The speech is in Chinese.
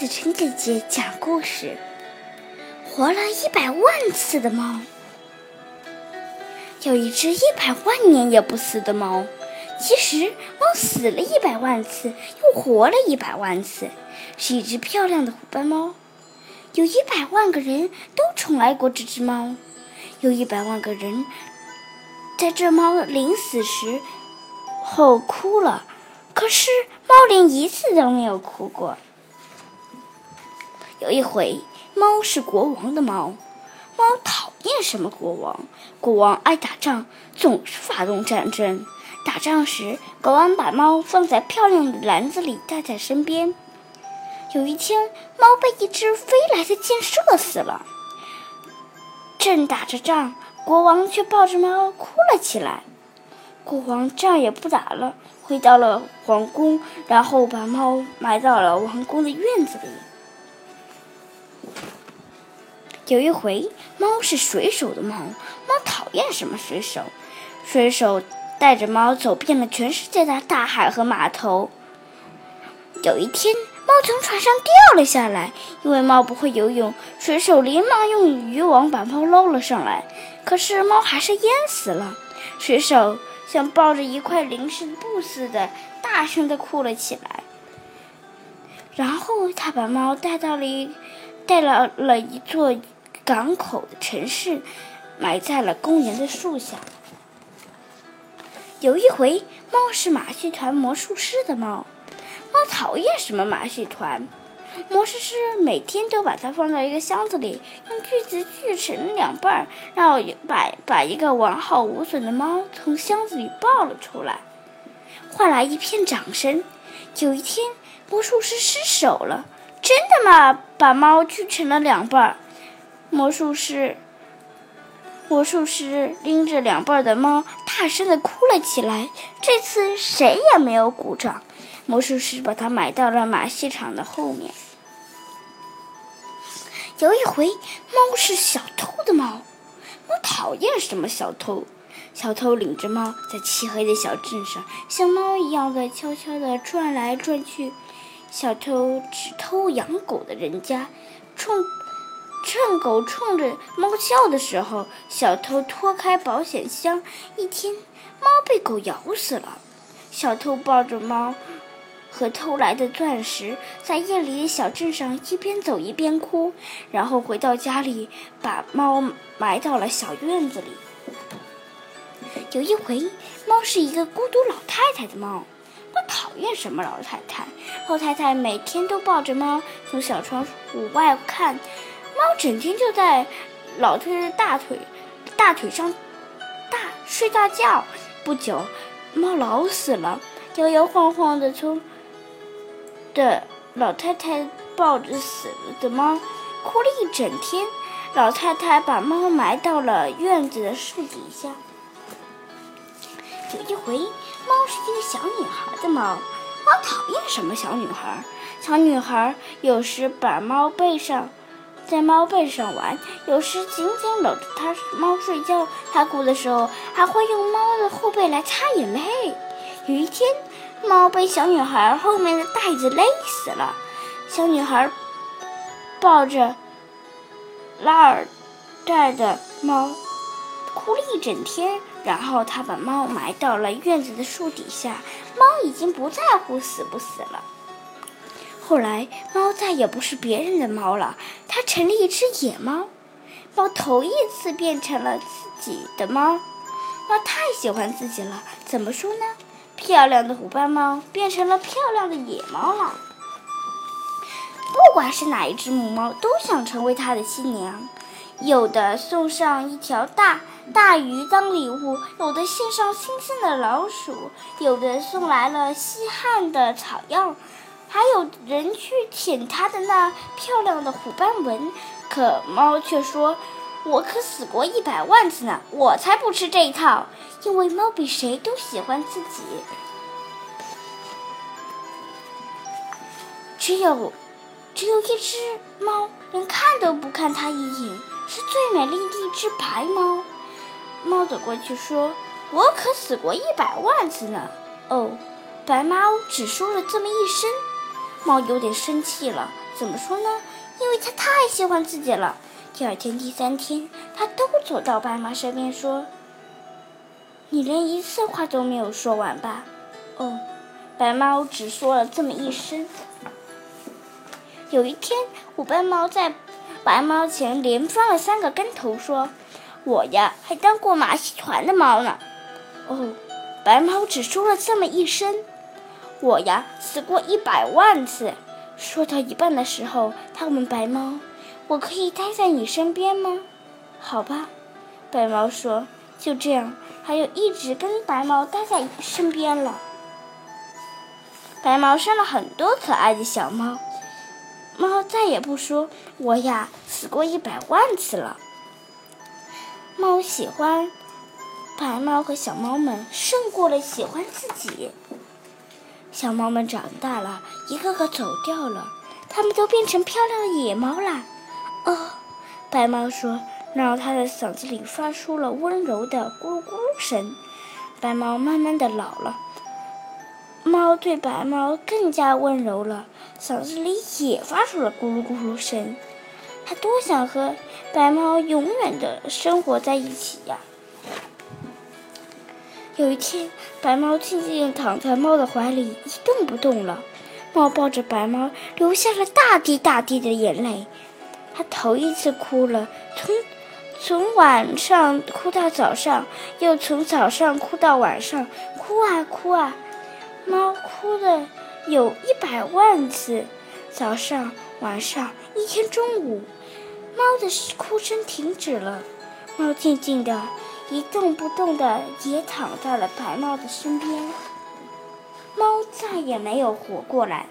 子晨姐姐讲故事：活了一百万次的猫。有一只一百万年也不死的猫。其实，猫死了一百万次，又活了一百万次，是一只漂亮的虎斑猫。有一百万个人都宠爱过这只猫，有一百万个人在这猫临死时后哭了，可是猫连一次都没有哭过。有一回，猫是国王的猫，猫讨厌什么国王？国王爱打仗，总是发动战争。打仗时，国王把猫放在漂亮的篮子里，带在身边。有一天，猫被一只飞来的箭射死了。正打着仗，国王却抱着猫哭了起来。国王仗也不打了，回到了皇宫，然后把猫埋到了王宫的院子里。有一回，猫是水手的猫，猫讨厌什么水手？水手带着猫走遍了全世界的大海和码头。有一天，猫从船上掉了下来，因为猫不会游泳，水手连忙用渔网把猫捞了上来。可是猫还是淹死了。水手像抱着一块零食布似的，大声地哭了起来。然后他把猫带到了一带到了一座。港口的城市，埋在了公园的树下。有一回，猫是马戏团魔术师的猫，猫讨厌什么马戏团？魔术师每天都把它放在一个箱子里，用锯子锯成两半，然后把把一个完好无损的猫从箱子里抱了出来，换来一片掌声。有一天，魔术师失手了，真的吗？把猫锯成了两半。魔术师，魔术师拎着两半的猫，大声的哭了起来。这次谁也没有鼓掌。魔术师把它埋到了马戏场的后面。有一回，猫是小偷的猫，猫讨厌什么小偷？小偷领着猫在漆黑的小镇上，像猫一样的悄悄地转来转去。小偷只偷养狗的人家，冲。趁狗冲着猫叫的时候，小偷拖开保险箱，一听猫被狗咬死了。小偷抱着猫和偷来的钻石，在夜里小镇上一边走一边哭，然后回到家里，把猫埋到了小院子里。有一回，猫是一个孤独老太太的猫，猫讨厌什么老太太？老太太每天都抱着猫从小窗户外看。猫整天就在老太太大腿、大腿上大睡大觉。不久，猫老死了，摇摇晃晃的从的老太太抱着死了的猫，哭了一整天。老太太把猫埋到了院子的树底下。有一回，猫是一个小女孩的猫，猫讨厌什么小女孩？小女孩有时把猫背上。在猫背上玩，有时紧紧搂着它猫睡觉。它哭的时候，还会用猫的后背来擦眼泪。有一天，猫被小女孩后面的袋子勒死了。小女孩抱着拉尔带的猫哭了一整天，然后她把猫埋到了院子的树底下。猫已经不在乎死不死了。后来，猫再也不是别人的猫了，它成了一只野猫。猫头一次变成了自己的猫，猫太喜欢自己了。怎么说呢？漂亮的虎斑猫变成了漂亮的野猫了。不管是哪一只母猫，都想成为它的新娘。有的送上一条大大鱼当礼物，有的献上新鲜的老鼠，有的送来了稀罕的草药。还有人去舔它的那漂亮的虎斑纹，可猫却说：“我可死过一百万次呢，我才不吃这一套。”因为猫比谁都喜欢自己。只有，只有一只猫，连看都不看它一眼，是最美丽的一只白猫。猫走过去说：“我可死过一百万次呢。”哦，白猫只说了这么一声。猫有点生气了，怎么说呢？因为它太喜欢自己了。第二天、第三天，它都走到白猫身边说：“你连一次话都没有说完吧？”哦，白猫只说了这么一声。有一天，虎斑猫在白猫前连翻了三个跟头，说：“我呀，还当过马戏团的猫呢。”哦，白猫只说了这么一声。我呀，死过一百万次。说到一半的时候，他问白猫：“我可以待在你身边吗？”“好吧。”白猫说。就这样，它就一直跟白猫待在身边了。白猫生了很多可爱的小猫。猫再也不说：“我呀，死过一百万次了。”猫喜欢白猫和小猫们胜过了喜欢自己。小猫们长大了，一个个走掉了，它们都变成漂亮的野猫了。哦，白猫说，然后它的嗓子里发出了温柔的咕噜咕噜声。白猫慢慢的老了，猫对白猫更加温柔了，嗓子里也发出了咕噜咕噜声。它多想和白猫永远的生活在一起呀！有一天，白猫静静躺在猫的怀里，一动不动了。猫抱着白猫，流下了大滴大滴的眼泪。它头一次哭了，从从晚上哭到早上，又从早上哭到晚上，哭啊哭啊，猫哭了有一百万次。早上、晚上、一天中午，猫的哭声停止了。猫静静的。一动不动的也躺在了白猫的身边，猫再也没有活过来。